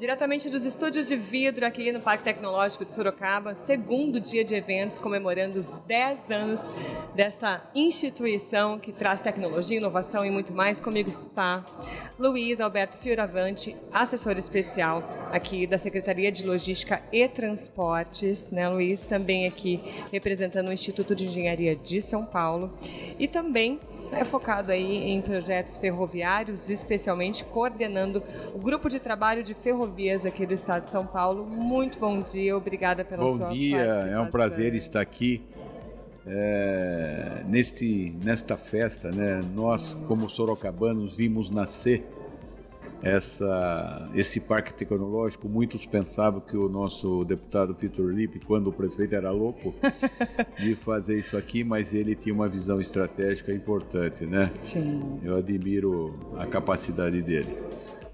Diretamente dos estúdios de vidro aqui no Parque Tecnológico de Sorocaba, segundo dia de eventos comemorando os 10 anos desta instituição que traz tecnologia, inovação e muito mais. Comigo está Luiz Alberto Fioravante, assessor especial aqui da Secretaria de Logística e Transportes, né, Luiz? Também aqui representando o Instituto de Engenharia de São Paulo e também é focado aí em projetos ferroviários, especialmente coordenando o grupo de trabalho de ferrovias aqui do estado de São Paulo. Muito bom dia, obrigada pela bom sua Bom dia, é um prazer estar aqui é, neste, nesta festa. Né? Nós, como sorocabanos, vimos nascer essa, esse parque tecnológico. Muitos pensavam que o nosso deputado Vitor Lippe, quando o prefeito era louco, de fazer isso aqui, mas ele tinha uma visão estratégica importante, né? Sim. Eu admiro a capacidade dele.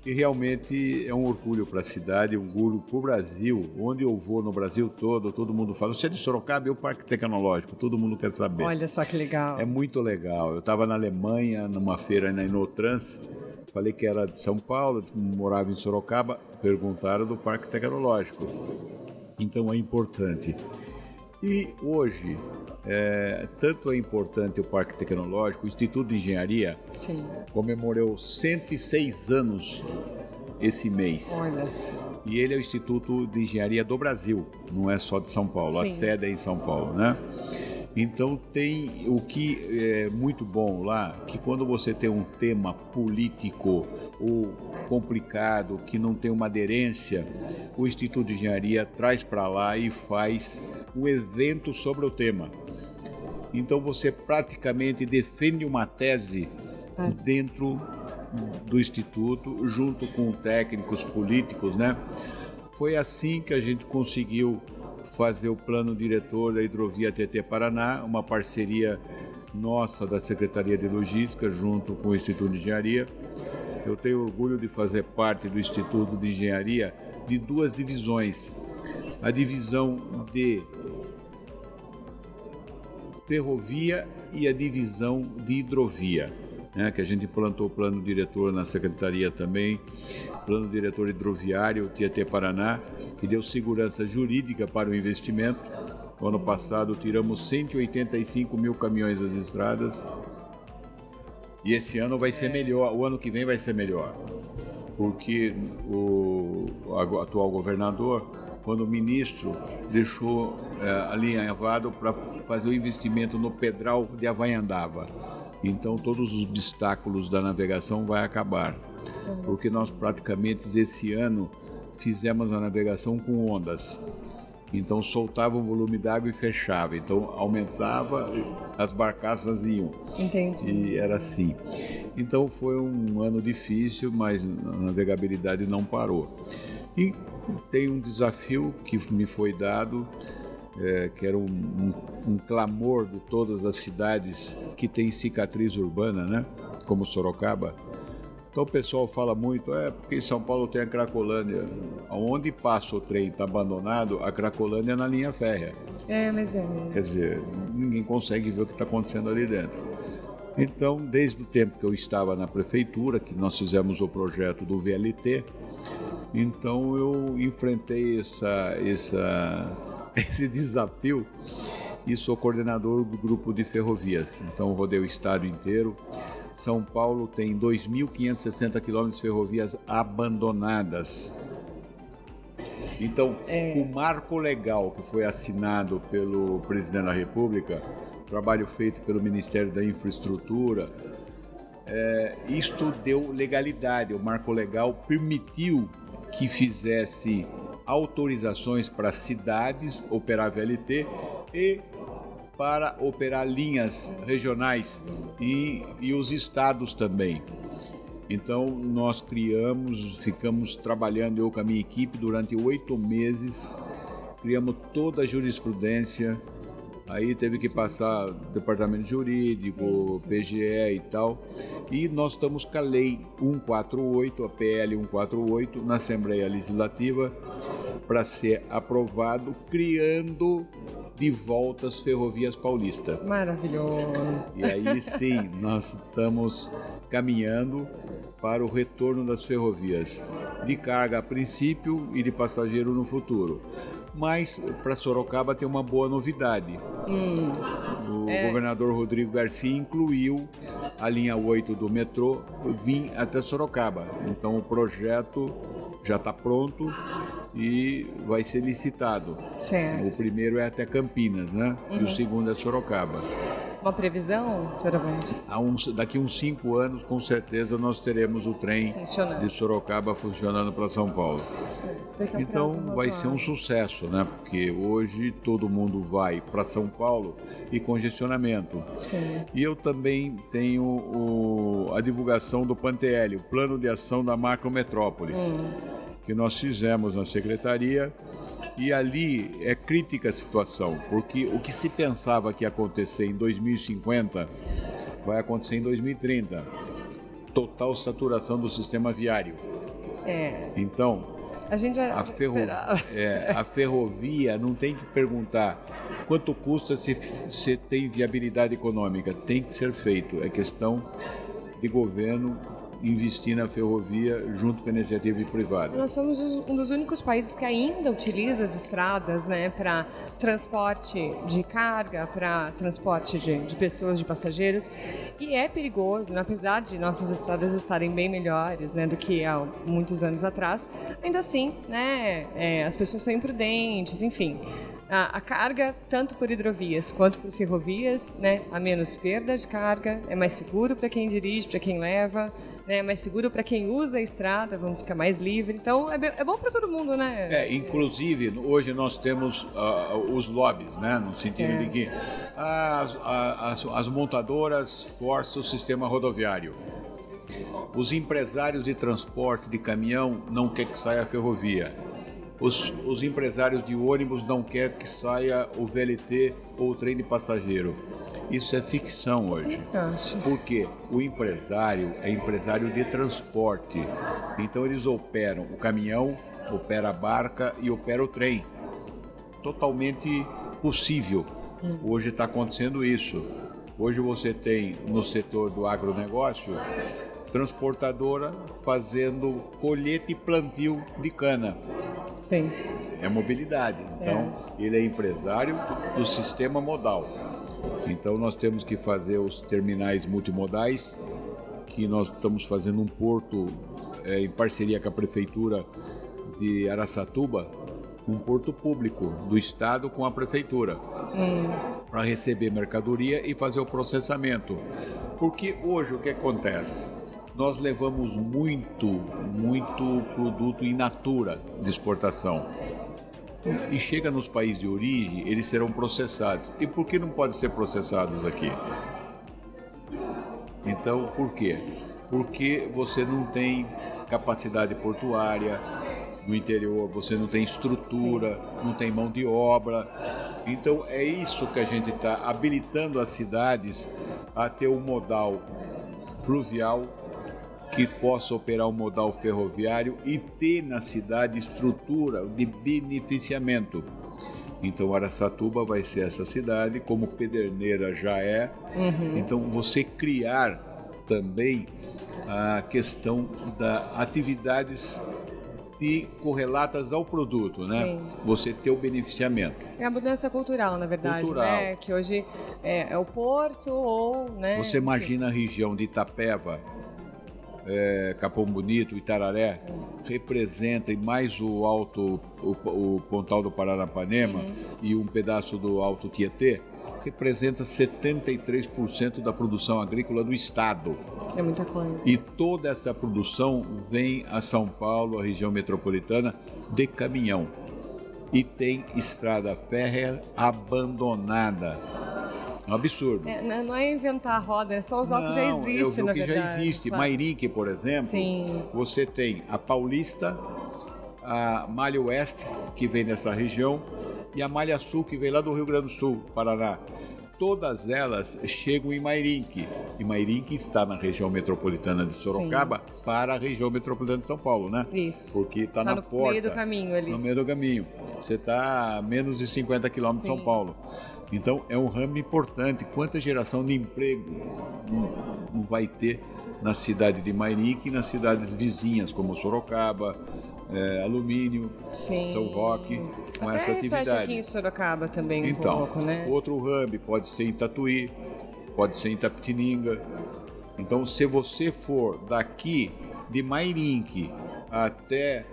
E realmente é um orgulho para a cidade, um orgulho para o Brasil. Onde eu vou no Brasil todo, todo mundo fala: você é de Sorocaba, é o Parque Tecnológico, todo mundo quer saber. Olha só que legal. É muito legal. Eu estava na Alemanha, numa feira na Inotrans, Falei que era de São Paulo, morava em Sorocaba, perguntaram do Parque Tecnológico. Então é importante. E hoje, é, tanto é importante o Parque Tecnológico, o Instituto de Engenharia Sim. comemorou 106 anos esse mês. Olha só. E ele é o Instituto de Engenharia do Brasil, não é só de São Paulo, Sim. a sede é em São Paulo, né? Então tem o que é muito bom lá, que quando você tem um tema político ou complicado, que não tem uma aderência, o Instituto de Engenharia traz para lá e faz um evento sobre o tema. Então você praticamente defende uma tese ah. dentro do instituto, junto com técnicos políticos, né? Foi assim que a gente conseguiu fazer o plano diretor da hidrovia TT Paraná, uma parceria nossa da Secretaria de Logística junto com o Instituto de Engenharia. Eu tenho orgulho de fazer parte do Instituto de Engenharia de duas divisões. A divisão de ferrovia e a divisão de hidrovia. Né, que a gente implantou o plano diretor na secretaria também, plano diretor hidroviário Tietê Paraná, que deu segurança jurídica para o investimento. No ano passado tiramos 185 mil caminhões das estradas e esse ano vai ser melhor, o ano que vem vai ser melhor, porque o, atual governador, quando o ministro deixou é, alinhavado para fazer o investimento no Pedral de Havaiandava. Então todos os obstáculos da navegação vai acabar, porque nós praticamente esse ano fizemos a navegação com ondas. Então soltava o volume d'água e fechava. Então aumentava, as barcaças iam. Entendi. E era assim. Então foi um ano difícil, mas a navegabilidade não parou. E tem um desafio que me foi dado, é, que era um, um, um clamor de todas as cidades que têm cicatriz urbana, né? Como Sorocaba então o pessoal fala muito, é porque em São Paulo tem a Cracolândia. Onde passa o trem está abandonado, a Cracolândia é na linha férrea. É, mas é mesmo. Quer dizer, ninguém consegue ver o que está acontecendo ali dentro. Então, desde o tempo que eu estava na prefeitura, que nós fizemos o projeto do VLT, então eu enfrentei essa, essa, esse desafio e sou coordenador do grupo de ferrovias. Então, rodei o estado inteiro são Paulo tem 2.560 quilômetros de ferrovias abandonadas. Então, é... o marco legal que foi assinado pelo presidente da República, trabalho feito pelo Ministério da Infraestrutura, é, isto deu legalidade. O marco legal permitiu que fizesse autorizações para cidades operar VLT e para operar linhas regionais e, e os estados também. Então nós criamos, ficamos trabalhando eu com a minha equipe durante oito meses, criamos toda a jurisprudência, aí teve que passar departamento jurídico, sim, sim. PGE e tal, e nós estamos com a lei 148, a PL 148 na Assembleia Legislativa para ser aprovado, criando de volta às ferrovias paulistas. Maravilhoso. E aí sim, nós estamos caminhando para o retorno das ferrovias. de carga a princípio e de passageiro no futuro. Mas para Sorocaba tem uma boa novidade. Hum, o é. governador Rodrigo Garcia incluiu a linha 8 do metrô vir até Sorocaba. Então o projeto já está pronto e vai ser licitado. Certo. O primeiro é até Campinas, né? Uhum. E o uhum. segundo é Sorocaba. Uma previsão, Há uns, daqui uns cinco anos, com certeza, nós teremos o trem de Sorocaba funcionando para São Paulo. Então vai ser um sucesso, né? Porque hoje todo mundo vai para São Paulo e congestionamento. Sim. E eu também tenho o, a divulgação do PANTEL, o Plano de Ação da Macrometrópole, hum. Que nós fizemos na Secretaria e ali é crítica a situação, porque o que se pensava que ia acontecer em 2050 vai acontecer em 2030. Total saturação do sistema viário. É. Então, a, gente a, ferro... é, a ferrovia não tem que perguntar quanto custa se, se tem viabilidade econômica. Tem que ser feito. É questão de governo investir na ferrovia junto com a iniciativa privada. Nós somos um dos únicos países que ainda utiliza as estradas né, para transporte de carga, para transporte de, de, pessoas, de passageiros. E é perigoso, né, apesar de nossas estradas estarem bem melhores né, do que há muitos anos atrás, ainda assim né, é, as pessoas são imprudentes, enfim a, a, carga, tanto por hidrovias quanto por ferrovias, né, a menos perda de carga, é mais seguro para quem dirige, para quem leva, né, é mais seguro para quem usa a estrada, vamos ficar mais livre. Então é, é bom para todo mundo, né? É, inclusive hoje nós temos uh, os lobbies, né, no sentido certo. de que as, as, as montadoras forçam o sistema rodoviário. Os empresários de transporte de caminhão não querem que saia a ferrovia os, os empresários de ônibus não querem que saia o VLT ou o trem de passageiro. Isso é ficção hoje. Porque o empresário é empresário de transporte. Então eles operam o caminhão, opera a barca e opera o trem. Totalmente possível. Hum. Hoje está acontecendo isso. Hoje você tem no setor do agronegócio transportadora fazendo colheita e plantio de cana. Sim. É mobilidade. Então, é. ele é empresário do sistema modal. Então, nós temos que fazer os terminais multimodais, que nós estamos fazendo um porto é, em parceria com a prefeitura de Araçatuba, um porto público do estado com a prefeitura, hum. para receber mercadoria e fazer o processamento. Porque hoje o que acontece? Nós levamos muito, muito produto in natura de exportação. E chega nos países de origem, eles serão processados. E por que não podem ser processados aqui? Então, por quê? Porque você não tem capacidade portuária no interior, você não tem estrutura, não tem mão de obra. Então, é isso que a gente está habilitando as cidades a ter um modal fluvial que possa operar o modal ferroviário e ter na cidade estrutura de beneficiamento. Então Araçatuba vai ser essa cidade, como Pederneira já é. Uhum. Então você criar também a questão da atividades e correlatas ao produto, né? Sim. Você ter o beneficiamento. É a mudança cultural, na verdade, cultural. né? Que hoje é, é o porto ou, né? Você imagina a região de Itapeva, é, Capão Bonito, Itararé, representa e mais o alto, o, o Pontal do Paranapanema uhum. e um pedaço do Alto Tietê, representa 73% da produção agrícola do estado. É muita coisa. E toda essa produção vem a São Paulo, a região metropolitana, de caminhão. E tem estrada férrea abandonada um absurdo. É, não é inventar a roda, é só usar o que já existe, na que verdade. já existe. Claro. Mairique, por exemplo, Sim. você tem a Paulista, a Malha Oeste, que vem dessa região, e a Malha Sul, que vem lá do Rio Grande do Sul, Paraná. Todas elas chegam em Mairinque. E Mairinque está na região metropolitana de Sorocaba Sim. para a região metropolitana de São Paulo, né? Isso. Porque está tá na no porta. No meio do caminho ali. No meio do caminho. Você está a menos de 50 quilômetros de São Paulo. Então é um ramo importante. Quanta geração de emprego não vai ter na cidade de Mairique e nas cidades vizinhas, como Sorocaba, é, Alumínio, Sim. São Roque, com Até essa atividade. aqui em Sorocaba também um Então, pouco, né? outro hub pode ser em Tatuí, pode ser em Tapetininga. Então, se você for daqui de Mairinque até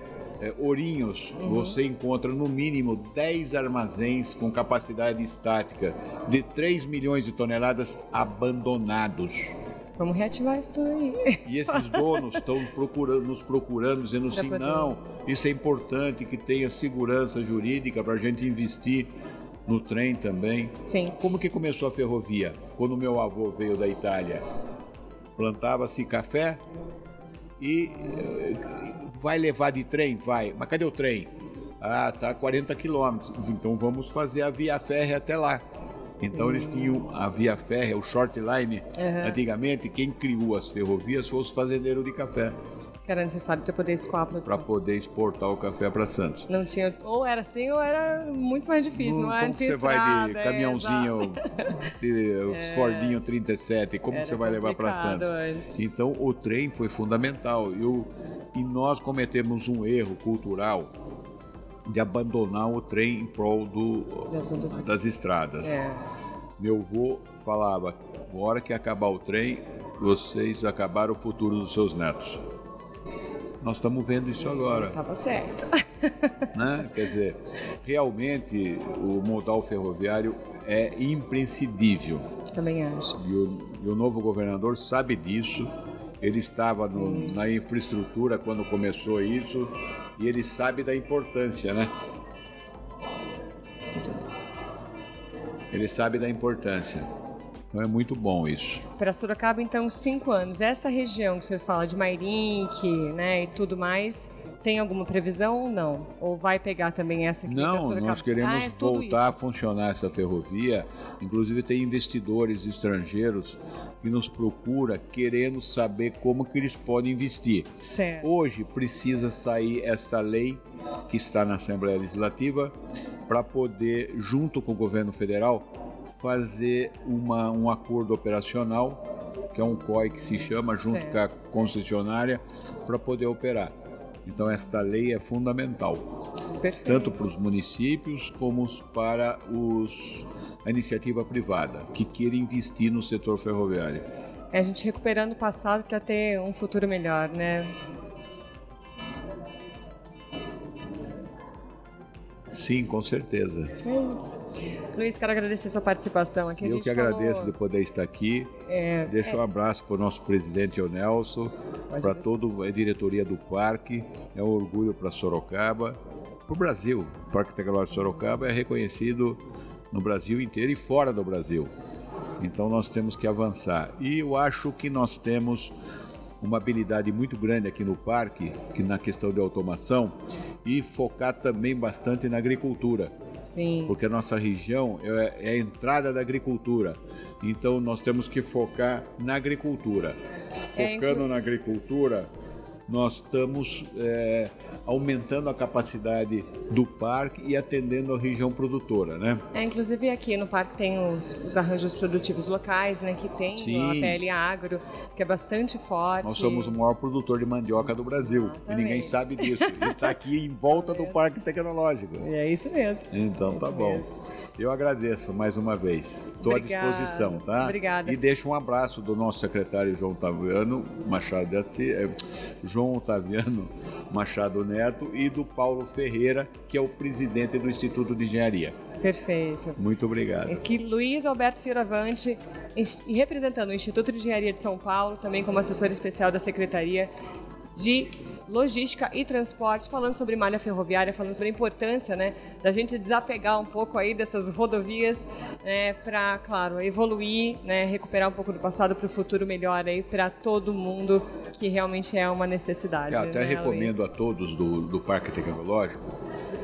é, Ourinhos, Uhum. você encontra no mínimo 10 armazéns com capacidade estática de 3 milhões de toneladas abandonados. Vamos reativar isso tudo aí. E esses donos estão procurando, nos procurando, dizendo assim, não, isso é importante que tenha segurança jurídica para a gente investir no trem também. Sim. Como que começou a ferrovia? Quando meu avô veio da Itália, plantava-se café e eh, vai levar de trem? Vai. Mas cadê o trem? Ah, tá a 40 quilômetros. Então vamos fazer a via férrea até lá. Então eles tinham a via férrea, o short line. Uhum. Antigamente, quem criou as ferrovias foi os fazendeiros de café, Que era necessário para poder escoar a para produção. poder exportar o café para Santos. Não tinha, ou era assim ou era muito mais difícil, não, Hum, era como você vai de é, caminhãozinho, de, os Fordinho 37, como você vai levar para Santos? antes. Então o trem foi fundamental e, o- e nós cometemos um erro cultural de abandonar o trem em prol do, das estradas. É. Meu avô falava, na hora que acabar o trem, vocês acabaram o futuro dos seus netos. Nós estamos vendo isso agora. Tava certo. né? Quer dizer, realmente o modal ferroviário é imprescindível. Também acho. E o, e o novo governador sabe disso. Ele estava no- na infraestrutura quando começou isso e ele sabe da importância, né? Ele sabe da importância. Então é muito bom isso. Para Sorocaba, então, cinco anos. Essa região que o senhor fala de Mairinque, né, e tudo mais, tem alguma previsão ou não? Ou vai pegar também essa pra Não, nós queremos Ah, é voltar a isso. funcionar essa ferrovia. Inclusive tem investidores estrangeiros que nos procura querendo saber como que eles podem investir. Certo. Hoje precisa sair esta lei que está na Assembleia Legislativa para poder, junto com o governo federal, fazer uma, um acordo operacional, que é um COI que se chama, junto Certo. com a concessionária, para poder operar. Então esta lei é fundamental Perfeito. tanto para os municípios como para os, a iniciativa privada que queira investir no setor ferroviário. É a gente recuperando o passado para ter um futuro melhor, né? Sim, com certeza. É isso. Luiz, quero agradecer a sua participação aqui. Eu que agradeço falou- de poder estar aqui. É, Deixo um abraço para o nosso presidente, o Nelson, para toda a diretoria do parque. É um orgulho para Sorocaba, para o Brasil. O Parque Tecnológico Sorocaba é reconhecido no Brasil inteiro e fora do Brasil. Então nós temos que avançar. E eu acho que nós temos uma habilidade muito grande aqui no parque, que na questão de automação, e focar também bastante na agricultura Sim. porque a nossa região é, é a entrada da agricultura. Então nós temos que focar na agricultura. É, Focando inclu- na agricultura, nós estamos é, aumentando a capacidade do parque e atendendo a região produtora, né? É, inclusive aqui no parque tem os, os arranjos produtivos locais, né? Que tem Sim. a PL Agro, que é bastante forte. Nós somos o maior produtor de mandioca do Brasil e ninguém sabe disso. E está aqui em volta do Parque Tecnológico. É isso mesmo. Então tá Isso bom. mesmo. Eu agradeço mais uma vez. Estou à disposição, tá? Obrigada. E deixo um abraço do nosso secretário João Otaviano Machado de Assis, eh, João Otaviano Machado Neto e do Paulo Ferreira, que é o presidente do Instituto de Engenharia. Perfeito. Muito obrigado. Aqui Luiz Alberto Fioravante, representando o Instituto de Engenharia de São Paulo, também como assessor especial da Secretaria de Logística e Transporte, falando sobre malha ferroviária, falando sobre a importância né, da gente desapegar um pouco aí dessas rodovias né, para, claro, evoluir, né, recuperar um pouco do passado para o futuro melhor aí para todo mundo, que realmente é uma necessidade. Eu até né, recomendo Luiz? a todos do, do Parque Tecnológico,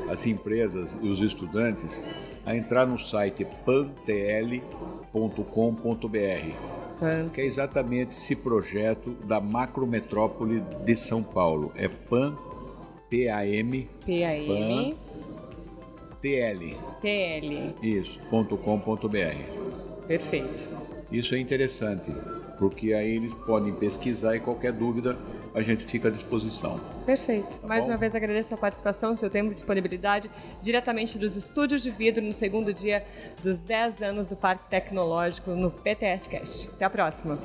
as empresas e os estudantes, a entrar no site pantl.com.br. Que é exatamente esse projeto da macrometrópole de São Paulo. É PAN, P-A-M, PAM, T-L, TL. isso, ponto .com.br. Perfeito. Isso é interessante, porque aí eles podem pesquisar e qualquer dúvida a gente fica à disposição. Perfeito. Tá Mais bom? uma vez agradeço a participação, seu tempo e disponibilidade, diretamente dos estúdios de vidro no segundo dia dos 10 anos do Parque Tecnológico no PTS Cast. Até a próxima.